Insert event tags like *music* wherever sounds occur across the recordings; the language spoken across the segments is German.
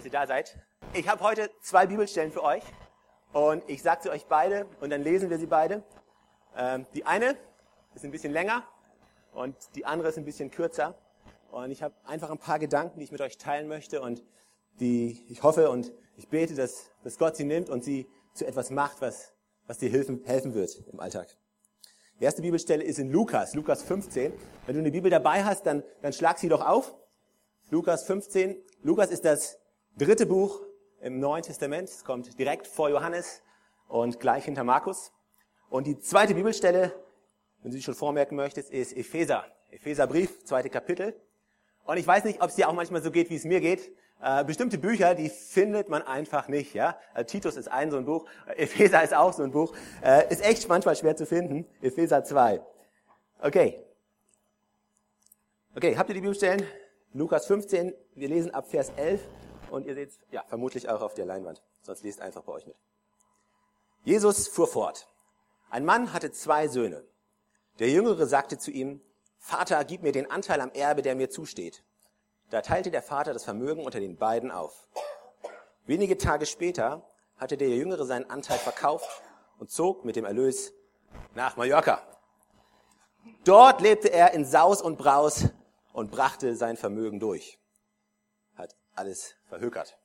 dass ihr da seid. Ich habe heute zwei Bibelstellen für euch und ich sage sie euch beide und dann lesen wir sie beide. Ähm, die eine ist ein bisschen länger und die andere ist ein bisschen kürzer. Und ich habe einfach ein paar Gedanken, die ich mit euch teilen möchte und die ich hoffe und ich bete, dass, dass Gott sie nimmt und sie zu etwas macht, was, was dir helfen, helfen wird im Alltag. Die erste Bibelstelle ist in Lukas, Lukas 15. Wenn du eine Bibel dabei hast, dann, dann schlag sie doch auf. Lukas 15. Lukas ist das dritte Buch im Neuen Testament. Es kommt direkt vor Johannes und gleich hinter Markus. Und die zweite Bibelstelle, wenn du sie schon vormerken möchtest, ist Epheser. Epheserbrief, zweite Kapitel. Und ich weiß nicht, ob es dir auch manchmal so geht, wie es mir geht. Äh, bestimmte Bücher, die findet man einfach nicht. Ja? Also Titus ist ein so ein Buch, Epheser ist auch so ein Buch. Äh, ist echt manchmal schwer zu finden. Epheser 2. Okay. Okay, habt ihr die Bibelstellen? Lukas 15, wir lesen ab Vers 11 und ihr seht ja vermutlich auch auf der Leinwand. Sonst lest einfach bei euch mit. Jesus fuhr fort. Ein Mann hatte zwei Söhne. Der Jüngere sagte zu ihm, Vater, gib mir den Anteil am Erbe, der mir zusteht. Da teilte der Vater das Vermögen unter den beiden auf. Wenige Tage später hatte der Jüngere seinen Anteil verkauft und zog mit dem Erlös nach Mallorca. Dort lebte er in Saus und Braus und brachte sein Vermögen durch. Hat alles verhökert.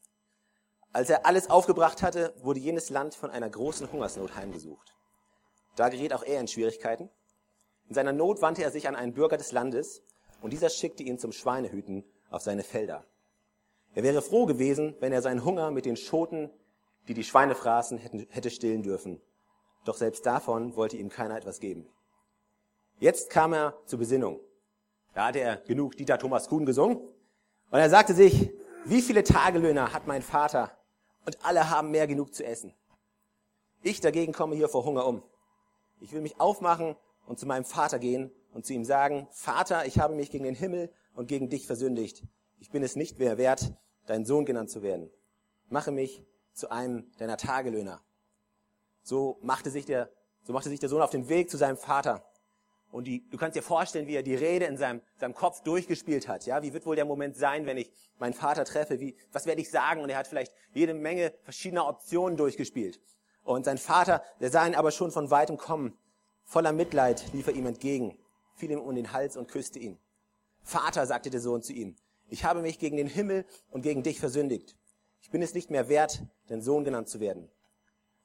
Als er alles aufgebracht hatte, wurde jenes Land von einer großen Hungersnot heimgesucht. Da geriet auch er in Schwierigkeiten. In seiner Not wandte er sich an einen Bürger des Landes und dieser schickte ihn zum Schweinehüten auf seine Felder. Er wäre froh gewesen, wenn er seinen Hunger mit den Schoten, die die Schweine fraßen, hätte stillen dürfen. Doch selbst davon wollte ihm keiner etwas geben. Jetzt kam er zur Besinnung. Da hatte er genug Dieter Thomas Kuhn gesungen. Und er sagte sich, wie viele Tagelöhner hat mein Vater? Und alle haben mehr genug zu essen. Ich dagegen komme hier vor Hunger um. Ich will mich aufmachen und zu meinem Vater gehen und zu ihm sagen, Vater, ich habe mich gegen den Himmel und gegen dich versündigt. Ich bin es nicht mehr wert, dein Sohn genannt zu werden. Mache mich zu einem deiner Tagelöhner. So machte sich der, so machte sich der Sohn auf den Weg zu seinem Vater. Und die, du kannst dir vorstellen, wie er die Rede in seinem, seinem Kopf durchgespielt hat. Ja, wie wird wohl der Moment sein, wenn ich meinen Vater treffe? Wie, was werde ich sagen? Und er hat vielleicht jede Menge verschiedener Optionen durchgespielt. Und sein Vater, der sah ihn aber schon von weitem kommen. Voller Mitleid lief er ihm entgegen, fiel ihm um den Hals und küsste ihn. Vater, sagte der Sohn zu ihm, ich habe mich gegen den Himmel und gegen dich versündigt. Ich bin es nicht mehr wert, dein Sohn genannt zu werden.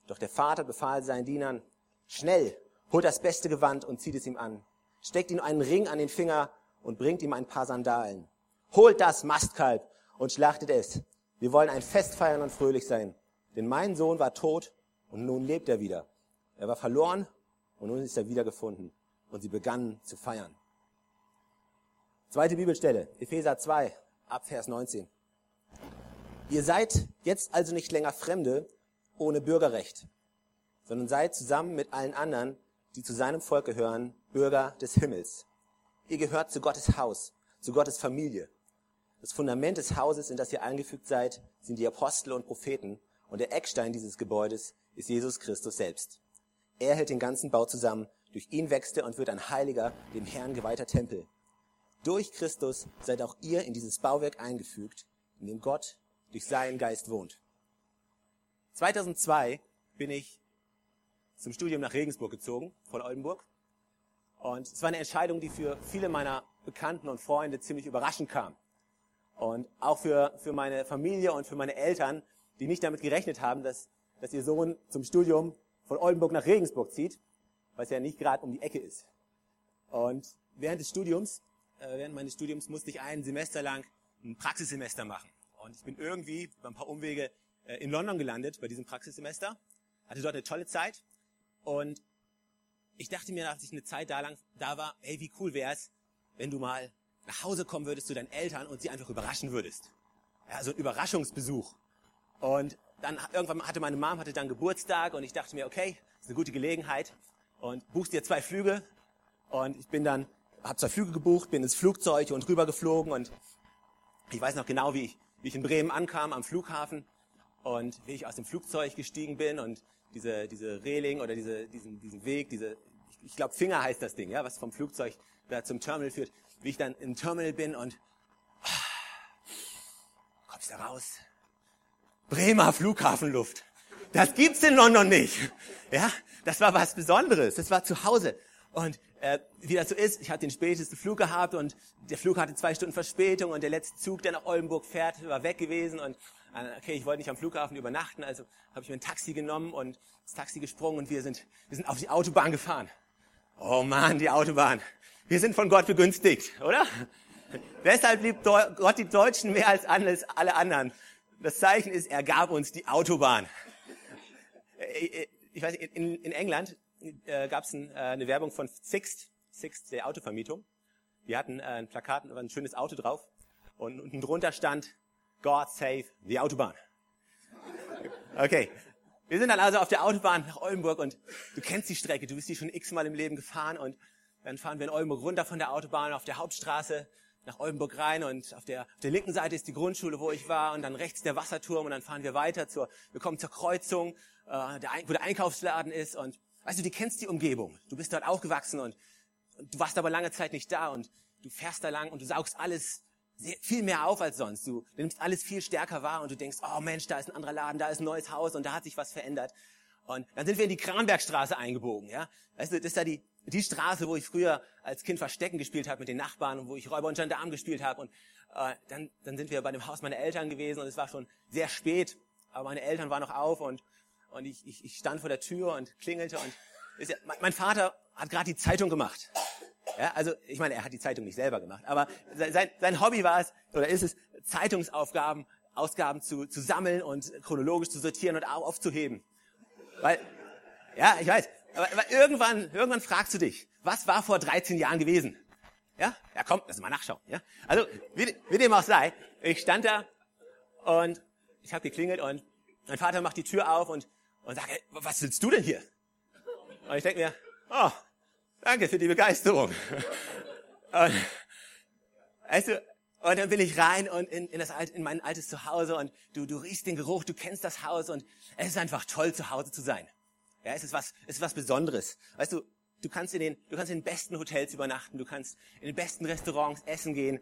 Doch der Vater befahl seinen Dienern, schnell, holt das beste Gewand und zieht es ihm an. Steckt ihm einen Ring an den Finger und bringt ihm ein paar Sandalen. Holt das Mastkalb und schlachtet es. Wir wollen ein Fest feiern und fröhlich sein. Denn mein Sohn war tot und nun lebt er wieder. Er war verloren und nun ist er wiedergefunden. Und sie begannen zu feiern. Zweite Bibelstelle, Epheser 2, ab Vers 19. Ihr seid jetzt also nicht länger Fremde ohne Bürgerrecht, sondern seid zusammen mit allen anderen, die zu seinem Volk gehören, Bürger des Himmels. Ihr gehört zu Gottes Haus, zu Gottes Familie. Das Fundament des Hauses, in das ihr eingefügt seid, sind die Apostel und Propheten und der Eckstein dieses Gebäudes ist Jesus Christus selbst. Er hält den ganzen Bau zusammen. Durch ihn wächst er und wird ein heiliger, dem Herrn geweihter Tempel. Durch Christus seid auch ihr in dieses Bauwerk eingefügt, in dem Gott durch seinen Geist wohnt. 2002 bin ich zum Studium nach Regensburg gezogen, von Oldenburg. Und es war eine Entscheidung, die für viele meiner Bekannten und Freunde ziemlich überraschend kam. Und auch für, für meine Familie und für meine Eltern, die nicht damit gerechnet haben, dass, dass ihr Sohn zum Studium von Oldenburg nach Regensburg zieht, was ja nicht gerade um die Ecke ist. Und während des Studiums äh, während meines Studiums musste ich ein Semester lang ein Praxissemester machen. Und ich bin irgendwie über ein paar Umwege äh, in London gelandet bei diesem Praxissemester, hatte dort eine tolle Zeit und ich dachte mir, als ich eine Zeit da lang da war, hey, wie cool wäre es, wenn du mal nach Hause kommen würdest zu deinen Eltern und sie einfach überraschen würdest. Ja, so ein Überraschungsbesuch. Und dann irgendwann hatte meine Mom hatte dann Geburtstag und ich dachte mir, okay, ist eine gute Gelegenheit und buchst dir zwei Flüge und ich bin dann habe zwei Flüge gebucht, bin ins Flugzeug und rübergeflogen und ich weiß noch genau, wie ich, wie ich in Bremen ankam am Flughafen und wie ich aus dem Flugzeug gestiegen bin und diese, diese Reling oder diese, diesen, diesen Weg, diese, ich, ich glaube Finger heißt das Ding, ja, was vom Flugzeug da zum Terminal führt, wie ich dann im Terminal bin und ah, kommst da raus Bremer Flughafenluft. Das gibt's in London nicht. Ja, das war was Besonderes. Das war zu Hause. Und äh, wie das so ist, ich hatte den spätesten Flug gehabt und der Flug hatte zwei Stunden Verspätung und der letzte Zug, der nach Oldenburg fährt, war weg gewesen und okay, ich wollte nicht am Flughafen übernachten, also habe ich mir ein Taxi genommen und das Taxi gesprungen und wir sind, wir sind auf die Autobahn gefahren. Oh man, die Autobahn. Wir sind von Gott begünstigt, oder? *laughs* Deshalb liebt Gott die Deutschen mehr als alle anderen. Das Zeichen ist, er gab uns die Autobahn. Äh, äh, ich weiß, in, in England äh, gab es ein, eine Werbung von Sixt, Sixt der Autovermietung. Die hatten ein Plakat, ein schönes Auto drauf und unten drunter stand God save the Autobahn. Okay, wir sind dann also auf der Autobahn nach Oldenburg und du kennst die Strecke, du bist die schon x-mal im Leben gefahren und dann fahren wir in Oldenburg runter von der Autobahn auf der Hauptstraße nach Oldenburg rein und auf der, auf der linken Seite ist die Grundschule, wo ich war und dann rechts der Wasserturm und dann fahren wir weiter zur, wir kommen zur Kreuzung, äh, der, wo der Einkaufsladen ist und weißt du, du kennst die Umgebung, du bist dort aufgewachsen und, und du warst aber lange Zeit nicht da und du fährst da lang und du saugst alles sehr, viel mehr auf als sonst. Du, du nimmst alles viel stärker wahr und du denkst, oh Mensch, da ist ein anderer Laden, da ist ein neues Haus und da hat sich was verändert. Und dann sind wir in die Kranbergstraße eingebogen, ja. Weißt du, das ist da die, die Straße, wo ich früher als Kind Verstecken gespielt habe mit den Nachbarn und wo ich Räuber und Gendarm gespielt habe. Und äh, dann, dann sind wir bei dem Haus meiner Eltern gewesen und es war schon sehr spät, aber meine Eltern waren noch auf und, und ich, ich, ich stand vor der Tür und klingelte und ist ja, mein Vater hat gerade die Zeitung gemacht. Ja, also ich meine, er hat die Zeitung nicht selber gemacht, aber sein, sein Hobby war es oder ist es, Zeitungsaufgaben, Ausgaben zu, zu sammeln und chronologisch zu sortieren und aufzuheben. Weil, ja, ich weiß, aber, aber irgendwann, irgendwann fragst du dich, was war vor 13 Jahren gewesen? Ja, ja komm, lass mal nachschauen. Ja, also wie, wie dem auch sei, ich stand da und ich habe geklingelt und mein Vater macht die Tür auf und und sagt, hey, was willst du denn hier? Und ich denke mir, oh, danke für die Begeisterung. Und, weißt du, und dann bin ich rein und in, in, das, in mein altes Zuhause und du, du riechst den Geruch, du kennst das Haus und es ist einfach toll, zu Hause zu sein. Ja, es ist was, es ist was Besonderes. Weißt du, du kannst in den, du kannst in den besten Hotels übernachten, du kannst in den besten Restaurants essen gehen,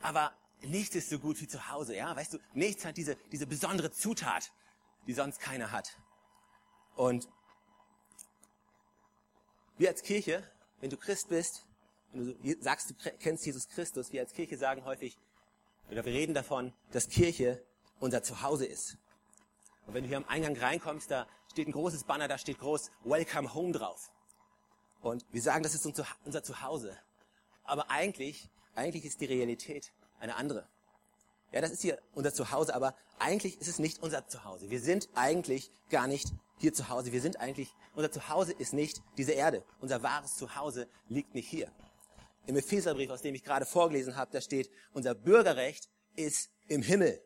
aber nichts ist so gut wie zu Hause, ja? Weißt du, nichts hat diese, diese besondere Zutat, die sonst keiner hat. Und wir als Kirche, wenn du Christ bist, wenn du sagst, du kennst Jesus Christus, wir als Kirche sagen häufig, oder wir reden davon, dass Kirche unser Zuhause ist. Und wenn du hier am Eingang reinkommst, da steht ein großes Banner, da steht groß Welcome Home drauf. Und wir sagen, das ist unser Zuhause. Aber eigentlich, eigentlich ist die Realität eine andere. Ja, das ist hier unser Zuhause, aber eigentlich ist es nicht unser Zuhause. Wir sind eigentlich gar nicht hier zu Hause. Wir sind eigentlich, unser Zuhause ist nicht diese Erde. Unser wahres Zuhause liegt nicht hier. Im Epheserbrief, aus dem ich gerade vorgelesen habe, da steht, unser Bürgerrecht ist im Himmel.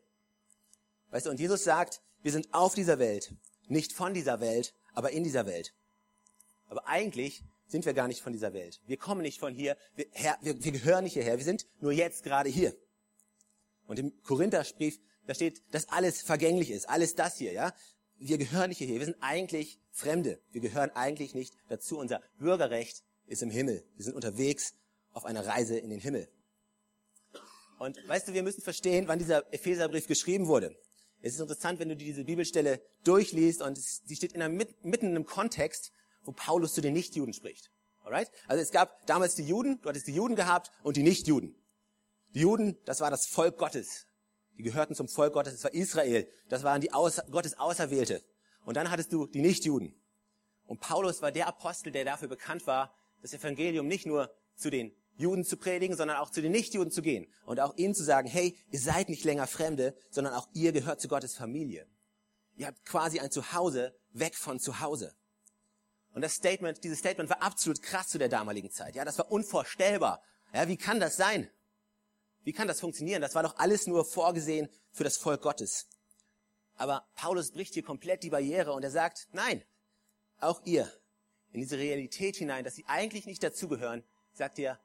Weißt du, und Jesus sagt, wir sind auf dieser Welt, nicht von dieser Welt, aber in dieser Welt. Aber eigentlich sind wir gar nicht von dieser Welt. Wir kommen nicht von hier, wir, her, wir, wir gehören nicht hierher, wir sind nur jetzt gerade hier. Und im Korintherbrief, da steht, dass alles vergänglich ist, alles das hier, ja. Wir gehören nicht hierher, wir sind eigentlich Fremde. Wir gehören eigentlich nicht dazu. Unser Bürgerrecht ist im Himmel. Wir sind unterwegs auf einer Reise in den Himmel. Und weißt du, wir müssen verstehen, wann dieser Epheserbrief geschrieben wurde. Es ist interessant, wenn du diese Bibelstelle durchliest und sie steht in einem, mitten in einem Kontext, wo Paulus zu den Nichtjuden spricht. Alright? Also es gab damals die Juden, du hattest die Juden gehabt und die Nichtjuden. Die Juden, das war das Volk Gottes. Die gehörten zum Volk Gottes, das war Israel. Das waren die Außer Gottes Auserwählte. Und dann hattest du die Nichtjuden. Und Paulus war der Apostel, der dafür bekannt war, das Evangelium nicht nur zu den Juden zu predigen, sondern auch zu den Nichtjuden zu gehen und auch ihnen zu sagen, hey, ihr seid nicht länger Fremde, sondern auch ihr gehört zu Gottes Familie. Ihr habt quasi ein Zuhause weg von zu Hause. Und das Statement, dieses Statement war absolut krass zu der damaligen Zeit. Ja, das war unvorstellbar. Ja, wie kann das sein? Wie kann das funktionieren? Das war doch alles nur vorgesehen für das Volk Gottes. Aber Paulus bricht hier komplett die Barriere und er sagt, nein, auch ihr, in diese Realität hinein, dass sie eigentlich nicht dazugehören, sagt er,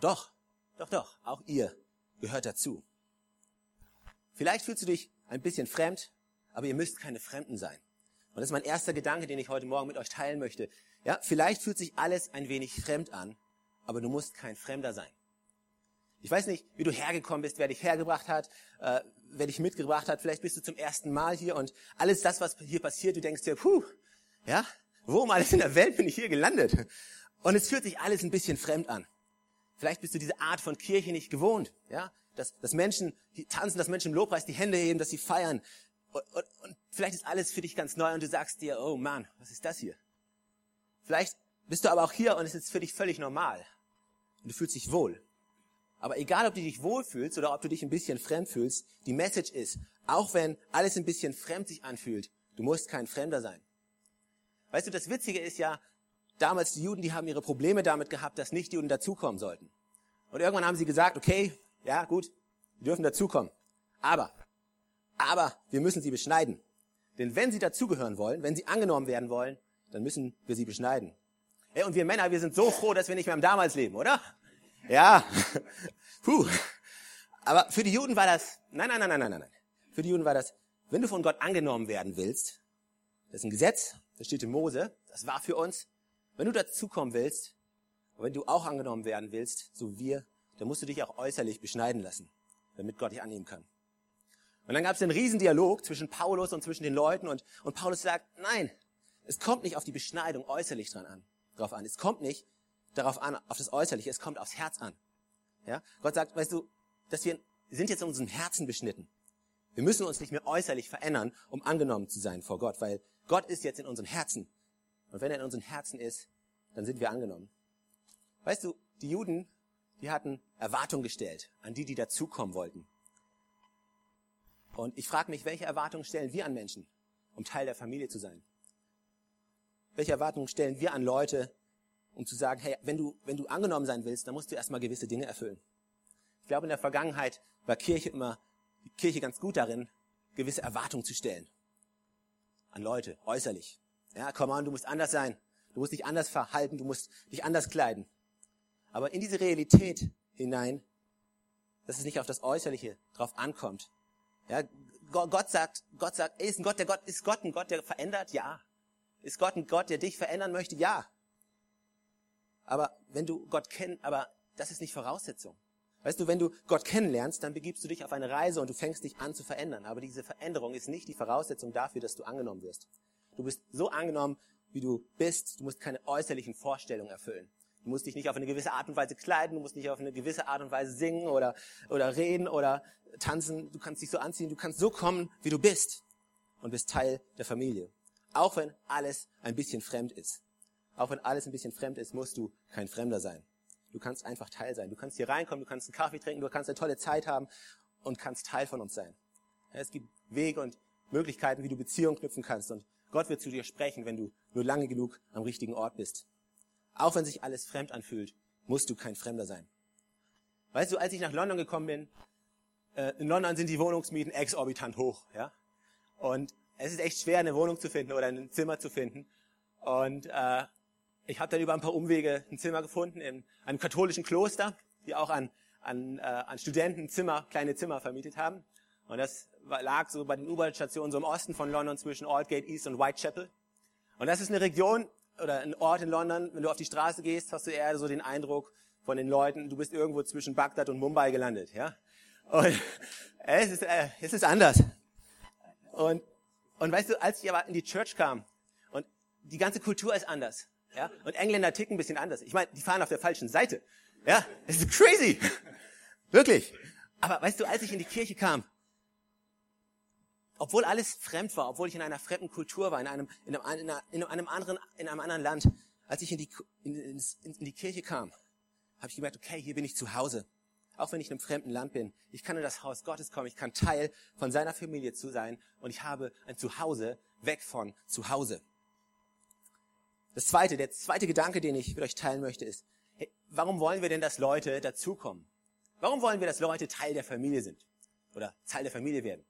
doch, doch, doch, auch ihr gehört dazu. Vielleicht fühlst du dich ein bisschen fremd, aber ihr müsst keine Fremden sein. Und das ist mein erster Gedanke, den ich heute Morgen mit euch teilen möchte. Ja, vielleicht fühlt sich alles ein wenig fremd an, aber du musst kein Fremder sein. Ich weiß nicht, wie du hergekommen bist, wer dich hergebracht hat, äh, wer dich mitgebracht hat. Vielleicht bist du zum ersten Mal hier und alles das, was hier passiert, du denkst dir, puh, ja, wo um alles in der Welt bin ich hier gelandet? Und es fühlt sich alles ein bisschen fremd an. Vielleicht bist du diese Art von Kirche nicht gewohnt, ja, dass, dass Menschen die tanzen, dass Menschen im Lobpreis die Hände heben, dass sie feiern. Und, und, und vielleicht ist alles für dich ganz neu und du sagst dir, oh Mann, was ist das hier? Vielleicht bist du aber auch hier und es ist für dich völlig normal. Und du fühlst dich wohl. Aber egal, ob du dich wohlfühlst oder ob du dich ein bisschen fremd fühlst, die Message ist, auch wenn alles ein bisschen fremd sich anfühlt, du musst kein Fremder sein. Weißt du, das Witzige ist ja, damals die Juden, die haben ihre Probleme damit gehabt, dass nicht Juden dazukommen sollten. Und irgendwann haben sie gesagt, okay, ja, gut, die dürfen dazukommen. Aber, aber wir müssen sie beschneiden. Denn wenn sie dazugehören wollen, wenn sie angenommen werden wollen, dann müssen wir sie beschneiden. Hey, und wir Männer, wir sind so froh, dass wir nicht mehr im Damals leben, oder? Ja. *laughs* Puh. Aber für die Juden war das, nein, nein, nein, nein, nein, nein. Für die Juden war das, wenn du von Gott angenommen werden willst, das ist ein Gesetz, das steht in Mose, das war für uns. Wenn du dazukommen willst, und wenn du auch angenommen werden willst, so wir, dann musst du dich auch äußerlich beschneiden lassen, damit Gott dich annehmen kann. Und dann gab es einen Riesendialog zwischen Paulus und zwischen den Leuten und, und Paulus sagt, nein, es kommt nicht auf die Beschneidung äußerlich dran an, drauf an. Es kommt nicht darauf an, auf das Äußerliche, es kommt aufs Herz an. Ja? Gott sagt, weißt du, dass wir sind jetzt in unserem Herzen beschnitten. Wir müssen uns nicht mehr äußerlich verändern, um angenommen zu sein vor Gott, weil Gott ist jetzt in unseren Herzen. Und wenn er in unseren Herzen ist, dann sind wir angenommen. Weißt du, die Juden, die hatten Erwartungen gestellt an die, die dazukommen wollten. Und ich frage mich, welche Erwartungen stellen wir an Menschen, um Teil der Familie zu sein? Welche Erwartungen stellen wir an Leute, um zu sagen, hey, wenn du, wenn du angenommen sein willst, dann musst du erstmal gewisse Dinge erfüllen. Ich glaube, in der Vergangenheit war Kirche immer, die Kirche ganz gut darin, gewisse Erwartungen zu stellen. An Leute, äußerlich. Ja, komm an, du musst anders sein. Du musst dich anders verhalten, du musst dich anders kleiden. Aber in diese Realität hinein, dass es nicht auf das Äußerliche drauf ankommt. Ja, Gott sagt, Gott sagt, ist ein Gott, der Gott, ist Gott ein Gott, der verändert? Ja. Ist Gott ein Gott, der dich verändern möchte? Ja. Aber wenn du Gott kennst, aber das ist nicht Voraussetzung. Weißt du, wenn du Gott kennenlernst, dann begibst du dich auf eine Reise und du fängst dich an zu verändern. Aber diese Veränderung ist nicht die Voraussetzung dafür, dass du angenommen wirst. Du bist so angenommen, wie du bist. Du musst keine äußerlichen Vorstellungen erfüllen. Du musst dich nicht auf eine gewisse Art und Weise kleiden, du musst nicht auf eine gewisse Art und Weise singen oder, oder reden oder tanzen. Du kannst dich so anziehen, du kannst so kommen, wie du bist und bist Teil der Familie. Auch wenn alles ein bisschen fremd ist. Auch wenn alles ein bisschen fremd ist, musst du kein Fremder sein. Du kannst einfach Teil sein. Du kannst hier reinkommen, du kannst einen Kaffee trinken, du kannst eine tolle Zeit haben und kannst Teil von uns sein. Es gibt Wege und Möglichkeiten, wie du Beziehungen knüpfen kannst. Und Gott wird zu dir sprechen, wenn du nur lange genug am richtigen Ort bist. Auch wenn sich alles fremd anfühlt, musst du kein Fremder sein. Weißt du, als ich nach London gekommen bin, äh, in London sind die Wohnungsmieten exorbitant hoch, ja. Und es ist echt schwer, eine Wohnung zu finden oder ein Zimmer zu finden. Und äh, ich habe dann über ein paar Umwege ein Zimmer gefunden in einem katholischen Kloster, die auch an, an, äh, an Studenten Zimmer, kleine Zimmer vermietet haben. Und das lag so bei den U-Bahn-Stationen so im Osten von London zwischen Aldgate East und Whitechapel. Und das ist eine Region oder ein Ort in London, wenn du auf die Straße gehst, hast du eher so den Eindruck von den Leuten, du bist irgendwo zwischen Bagdad und Mumbai gelandet, ja. Und *laughs* es ist, äh, es ist anders. Und, und weißt du, als ich aber in die Church kam und die ganze Kultur ist anders, ja, und Engländer ticken ein bisschen anders. Ich meine, die fahren auf der falschen Seite. Ja, es ist crazy. *laughs* Wirklich. Aber weißt du, als ich in die Kirche kam, obwohl alles fremd war, obwohl ich in einer fremden Kultur war, in einem, in einem, in einem anderen, in einem anderen Land, als ich in die, in, in die Kirche kam, habe ich gemerkt, okay, hier bin ich zu Hause. Auch wenn ich in einem fremden Land bin. Ich kann in das Haus Gottes kommen. Ich kann Teil von seiner Familie zu sein. Und ich habe ein Zuhause weg von zu Hause. Das zweite, der zweite Gedanke, den ich mit euch teilen möchte, ist, hey, warum wollen wir denn, dass Leute dazukommen? Warum wollen wir, dass Leute Teil der Familie sind? Oder Teil der Familie werden?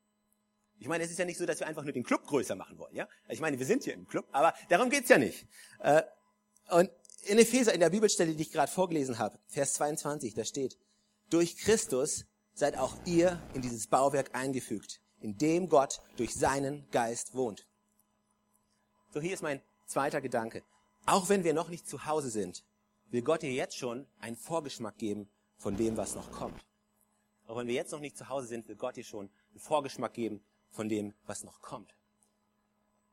Ich meine, es ist ja nicht so, dass wir einfach nur den Club größer machen wollen, ja? Ich meine, wir sind hier im Club, aber darum geht's ja nicht. Äh, und in Epheser, in der Bibelstelle, die ich gerade vorgelesen habe, Vers 22, da steht, durch Christus seid auch ihr in dieses Bauwerk eingefügt, in dem Gott durch seinen Geist wohnt. So, hier ist mein zweiter Gedanke. Auch wenn wir noch nicht zu Hause sind, will Gott dir jetzt schon einen Vorgeschmack geben, von dem, was noch kommt. Auch wenn wir jetzt noch nicht zu Hause sind, will Gott dir schon einen Vorgeschmack geben von dem, was noch kommt.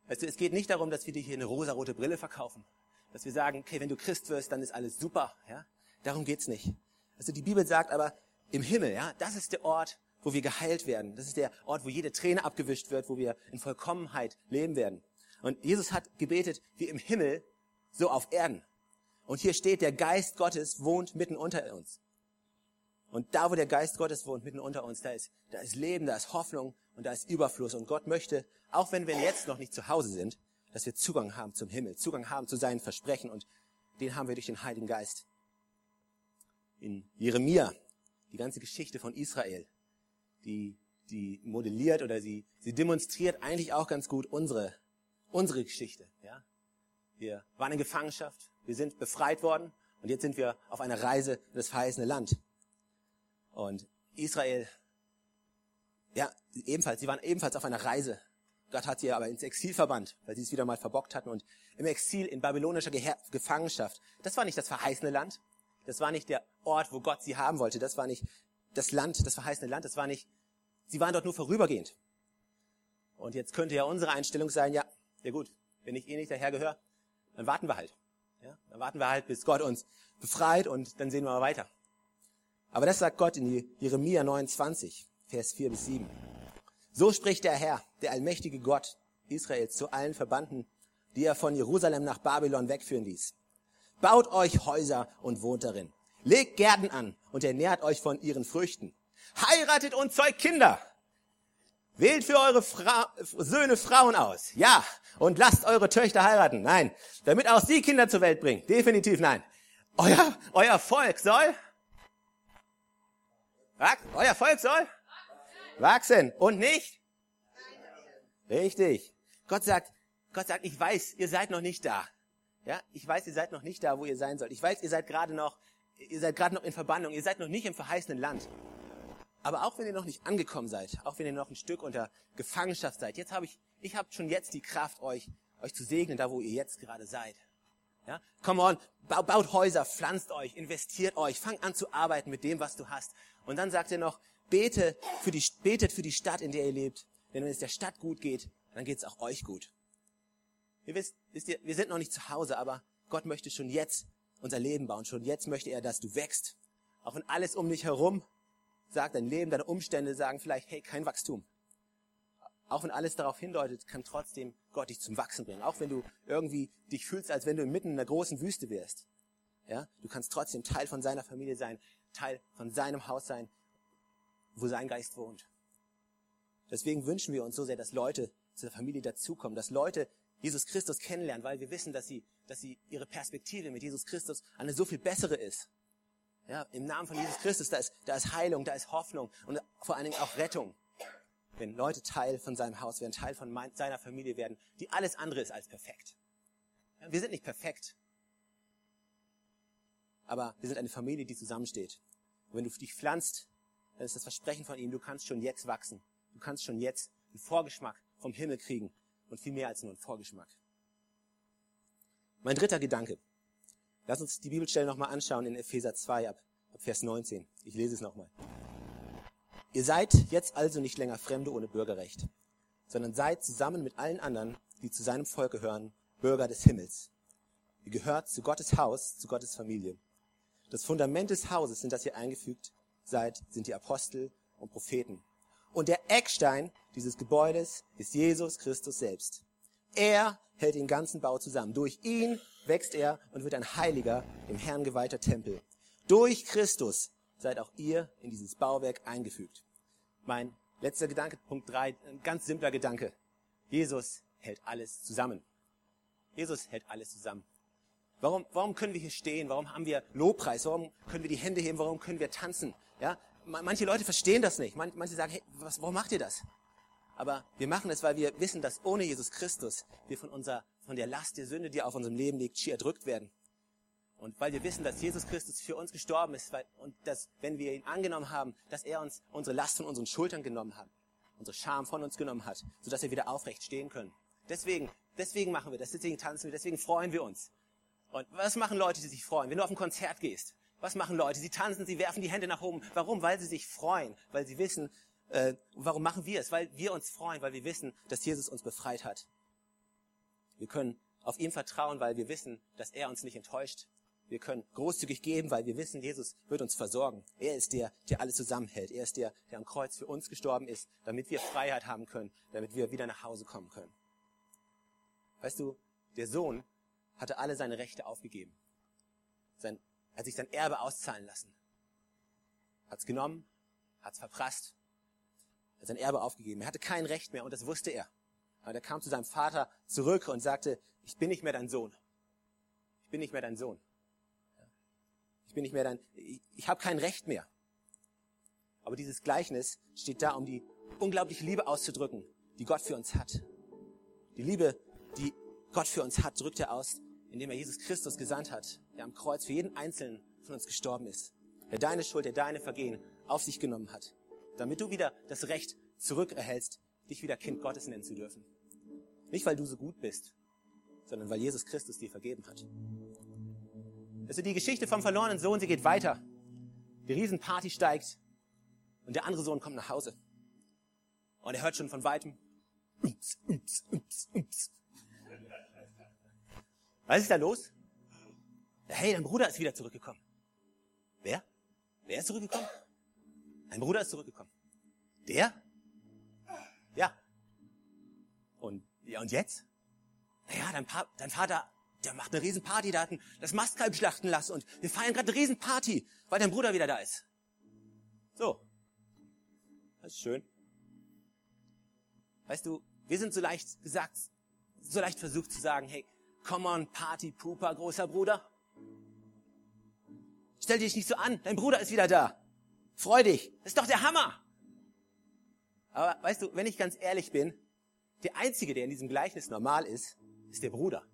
Weißt du, es geht nicht darum, dass wir dir hier eine rosarote Brille verkaufen. Dass wir sagen, okay, wenn du Christ wirst, dann ist alles super. Ja? Darum geht's nicht. Also die Bibel sagt aber, im Himmel, ja, das ist der Ort, wo wir geheilt werden. Das ist der Ort, wo jede Träne abgewischt wird, wo wir in Vollkommenheit leben werden. Und Jesus hat gebetet, wie im Himmel, so auf Erden. Und hier steht, der Geist Gottes wohnt mitten unter uns. Und da, wo der Geist Gottes wohnt, mitten unter uns, da ist, da ist Leben, da ist Hoffnung und da ist Überfluss. Und Gott möchte, auch wenn wir jetzt noch nicht zu Hause sind, dass wir Zugang haben zum Himmel, Zugang haben zu seinen Versprechen und den haben wir durch den Heiligen Geist. In Jeremia, die ganze Geschichte von Israel, die, die modelliert oder sie, sie demonstriert eigentlich auch ganz gut unsere, unsere Geschichte, ja. Wir waren in Gefangenschaft, wir sind befreit worden und jetzt sind wir auf einer Reise in das verheißene Land. Und Israel, ja, ebenfalls, sie waren ebenfalls auf einer Reise. Gott hat sie aber ins Exil verbannt, weil sie es wieder mal verbockt hatten. Und im Exil in babylonischer Gefangenschaft, das war nicht das verheißene Land. Das war nicht der Ort, wo Gott sie haben wollte. Das war nicht das Land, das verheißene Land. Das war nicht, sie waren dort nur vorübergehend. Und jetzt könnte ja unsere Einstellung sein, ja, ja gut, wenn ich eh nicht daher gehöre, dann warten wir halt. Ja, dann warten wir halt, bis Gott uns befreit und dann sehen wir mal weiter. Aber das sagt Gott in Jeremia 29, Vers 4 bis 7. So spricht der Herr, der allmächtige Gott Israels zu allen Verbannten, die er von Jerusalem nach Babylon wegführen ließ. Baut euch Häuser und wohnt darin. Legt Gärten an und ernährt euch von ihren Früchten. Heiratet und zeugt Kinder. Wählt für eure Fra Söhne Frauen aus. Ja. Und lasst eure Töchter heiraten. Nein. Damit auch sie Kinder zur Welt bringen. Definitiv nein. Euer, euer Volk soll euer Volk soll wachsen und nicht? Richtig. Gott sagt, Gott sagt, ich weiß, ihr seid noch nicht da. Ja, ich weiß, ihr seid noch nicht da, wo ihr sein sollt. Ich weiß, ihr seid gerade noch, ihr seid gerade noch in Verbannung. Ihr seid noch nicht im verheißenen Land. Aber auch wenn ihr noch nicht angekommen seid, auch wenn ihr noch ein Stück unter Gefangenschaft seid, jetzt habe ich, ich habe schon jetzt die Kraft, euch, euch zu segnen, da wo ihr jetzt gerade seid. Ja? Come on, baut Häuser, pflanzt euch, investiert euch, fangt an zu arbeiten mit dem, was du hast. Und dann sagt er noch, bete für die, betet für die Stadt, in der ihr lebt. Denn wenn es der Stadt gut geht, dann geht es auch euch gut. Ihr wisst, wisst ihr, wir sind noch nicht zu Hause, aber Gott möchte schon jetzt unser Leben bauen. Schon jetzt möchte er, dass du wächst. Auch wenn alles um dich herum sagt, dein Leben, deine Umstände sagen vielleicht, hey, kein Wachstum. Auch wenn alles darauf hindeutet, kann trotzdem Gott dich zum Wachsen bringen. Auch wenn du irgendwie dich fühlst, als wenn du inmitten einer großen Wüste wärst. Ja, du kannst trotzdem Teil von seiner Familie sein, Teil von seinem Haus sein, wo sein Geist wohnt. Deswegen wünschen wir uns so sehr, dass Leute zu der Familie dazukommen, dass Leute Jesus Christus kennenlernen, weil wir wissen, dass sie, dass sie ihre Perspektive mit Jesus Christus eine so viel bessere ist. Ja, im Namen von Jesus Christus, da ist, da ist Heilung, da ist Hoffnung und vor allen Dingen auch Rettung wenn Leute Teil von seinem Haus werden, Teil von mein, seiner Familie werden, die alles andere ist als perfekt. Wir sind nicht perfekt. Aber wir sind eine Familie, die zusammensteht. Und wenn du dich pflanzt, dann ist das Versprechen von ihm, du kannst schon jetzt wachsen. Du kannst schon jetzt einen Vorgeschmack vom Himmel kriegen. Und viel mehr als nur einen Vorgeschmack. Mein dritter Gedanke. Lass uns die Bibelstelle nochmal anschauen in Epheser 2 ab, Vers 19. Ich lese es nochmal. Ihr seid jetzt also nicht länger Fremde ohne Bürgerrecht, sondern seid zusammen mit allen anderen, die zu seinem Volk gehören, Bürger des Himmels. Ihr gehört zu Gottes Haus, zu Gottes Familie. Das Fundament des Hauses, in das ihr eingefügt seid, sind die Apostel und Propheten. Und der Eckstein dieses Gebäudes ist Jesus Christus selbst. Er hält den ganzen Bau zusammen. Durch ihn wächst er und wird ein heiliger, dem Herrn geweihter Tempel. Durch Christus seid auch ihr in dieses Bauwerk eingefügt. Mein letzter Gedanke, Punkt drei, ein ganz simpler Gedanke. Jesus hält alles zusammen. Jesus hält alles zusammen. Warum, warum können wir hier stehen? Warum haben wir Lobpreis? Warum können wir die Hände heben? Warum können wir tanzen? Ja, manche Leute verstehen das nicht. Manche sagen, hey, was, warum macht ihr das? Aber wir machen es, weil wir wissen, dass ohne Jesus Christus wir von unserer, von der Last der Sünde, die auf unserem Leben liegt, schier erdrückt werden. Und weil wir wissen, dass Jesus Christus für uns gestorben ist weil, und dass, wenn wir ihn angenommen haben, dass er uns unsere Last von unseren Schultern genommen hat, unsere Scham von uns genommen hat, sodass wir wieder aufrecht stehen können. Deswegen, deswegen machen wir das, deswegen tanzen wir, deswegen freuen wir uns. Und was machen Leute, die sich freuen? Wenn du auf ein Konzert gehst, Was machen Leute? Sie tanzen, sie werfen die Hände nach oben. Warum? Weil sie sich freuen, weil sie wissen, äh, warum machen wir es? Weil wir uns freuen, weil wir wissen, dass Jesus uns befreit hat. Wir können auf ihn vertrauen, weil wir wissen, dass er uns nicht enttäuscht. Wir können großzügig geben, weil wir wissen, Jesus wird uns versorgen. Er ist der, der alles zusammenhält. Er ist der, der am Kreuz für uns gestorben ist, damit wir Freiheit haben können, damit wir wieder nach Hause kommen können. Weißt du, der Sohn hatte alle seine Rechte aufgegeben. Sein, er hat sich sein Erbe auszahlen lassen. Hat's genommen, hat's verprasst, hat sein Erbe aufgegeben. Er hatte kein Recht mehr und das wusste er. Aber er kam zu seinem Vater zurück und sagte, ich bin nicht mehr dein Sohn. Ich bin nicht mehr dein Sohn. Ich bin nicht mehr dein, ich, ich habe kein Recht mehr. Aber dieses Gleichnis steht da, um die unglaubliche Liebe auszudrücken, die Gott für uns hat. Die Liebe, die Gott für uns hat, drückt er aus, indem er Jesus Christus gesandt hat, der am Kreuz für jeden Einzelnen von uns gestorben ist, der deine Schuld, der deine Vergehen auf sich genommen hat, damit du wieder das Recht zurückerhältst, dich wieder Kind Gottes nennen zu dürfen. Nicht, weil du so gut bist, sondern weil Jesus Christus dir vergeben hat. Also die Geschichte vom verlorenen Sohn, sie geht weiter. Die Riesenparty steigt und der andere Sohn kommt nach Hause. Und er hört schon von weitem, ups, ups, ups, ups. Was ist da los? Hey, dein Bruder ist wieder zurückgekommen. Wer? Wer ist zurückgekommen? Dein Bruder ist zurückgekommen. Der? Ja. Und, ja, und jetzt? Naja, dein, dein Vater, der macht eine Riesenparty, der hat das Mastkalb schlachten lassen und wir feiern gerade eine Riesenparty, weil dein Bruder wieder da ist. So. Das ist schön. Weißt du, wir sind so leicht gesagt, so leicht versucht zu sagen, hey, come on, Party, Pooper, großer Bruder. Stell dich nicht so an, dein Bruder ist wieder da. Freu dich, das ist doch der Hammer. Aber weißt du, wenn ich ganz ehrlich bin, der Einzige, der in diesem Gleichnis normal ist, ist der Bruder.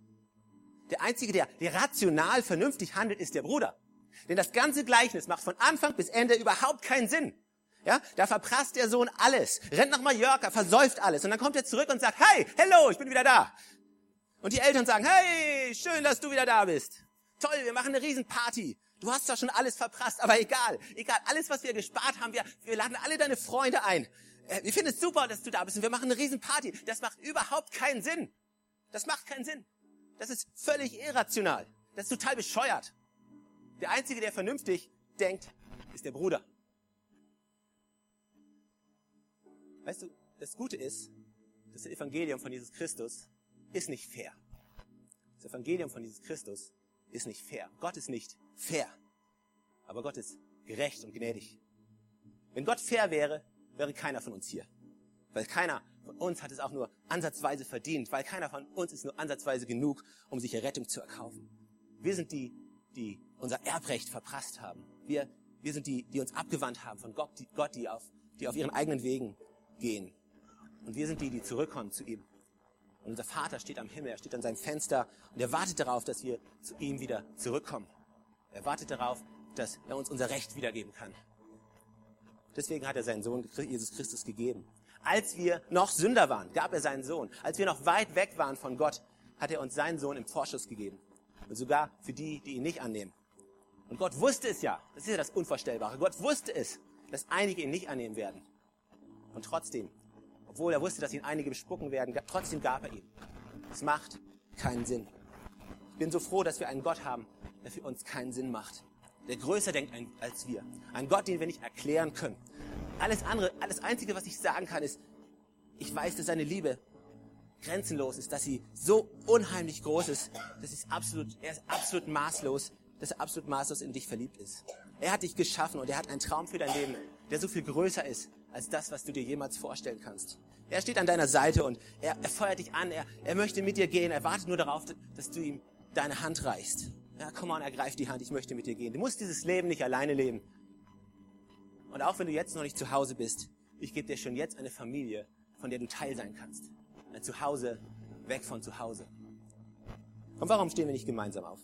Der Einzige, der, der rational, vernünftig handelt, ist der Bruder. Denn das ganze Gleichnis macht von Anfang bis Ende überhaupt keinen Sinn. Ja, da verprasst der Sohn alles, rennt nach Mallorca, versäuft alles und dann kommt er zurück und sagt, hey, hello, ich bin wieder da. Und die Eltern sagen, hey, schön, dass du wieder da bist. Toll, wir machen eine Riesenparty. Du hast zwar schon alles verprasst, aber egal, egal, alles, was wir gespart haben, wir, wir laden alle deine Freunde ein. Äh, wir finden es super, dass du da bist und wir machen eine Riesenparty. Das macht überhaupt keinen Sinn. Das macht keinen Sinn. Das ist völlig irrational. Das ist total bescheuert. Der Einzige, der vernünftig denkt, ist der Bruder. Weißt du, das Gute ist, das Evangelium von Jesus Christus ist nicht fair. Das Evangelium von Jesus Christus ist nicht fair. Gott ist nicht fair. Aber Gott ist gerecht und gnädig. Wenn Gott fair wäre, wäre keiner von uns hier. Weil keiner von uns hat es auch nur ansatzweise verdient, weil keiner von uns ist nur ansatzweise genug, um sich Errettung zu erkaufen. Wir sind die, die unser Erbrecht verprasst haben. Wir, wir sind die, die uns abgewandt haben von Gott, die, Gott, die auf, die auf ihren eigenen Wegen gehen. Und wir sind die, die zurückkommen zu ihm. Und unser Vater steht am Himmel, er steht an seinem Fenster und er wartet darauf, dass wir zu ihm wieder zurückkommen. Er wartet darauf, dass er uns unser Recht wiedergeben kann. Deswegen hat er seinen Sohn Jesus Christus gegeben. Als wir noch Sünder waren, gab er seinen Sohn. Als wir noch weit weg waren von Gott, hat er uns seinen Sohn im Vorschuss gegeben. Und sogar für die, die ihn nicht annehmen. Und Gott wusste es ja, das ist ja das Unvorstellbare. Gott wusste es, dass einige ihn nicht annehmen werden. Und trotzdem, obwohl er wusste, dass ihn einige bespucken werden, trotzdem gab er ihn. Es macht keinen Sinn. Ich bin so froh, dass wir einen Gott haben, der für uns keinen Sinn macht. Der größer denkt als wir. Ein Gott, den wir nicht erklären können. Alles andere, alles Einzige, was ich sagen kann, ist, ich weiß, dass seine Liebe grenzenlos ist, dass sie so unheimlich groß ist, dass ist absolut, er ist absolut maßlos, dass er absolut maßlos in dich verliebt ist. Er hat dich geschaffen und er hat einen Traum für dein Leben, der so viel größer ist als das, was du dir jemals vorstellen kannst. Er steht an deiner Seite und er, er feuert dich an, er, er möchte mit dir gehen, er wartet nur darauf, dass du ihm deine Hand reichst. Ja, komm on, ergreif die Hand, ich möchte mit dir gehen. Du musst dieses Leben nicht alleine leben. Und auch wenn du jetzt noch nicht zu Hause bist, ich gebe dir schon jetzt eine Familie, von der du Teil sein kannst. Ein Zuhause, weg von zu Hause. Und warum stehen wir nicht gemeinsam auf?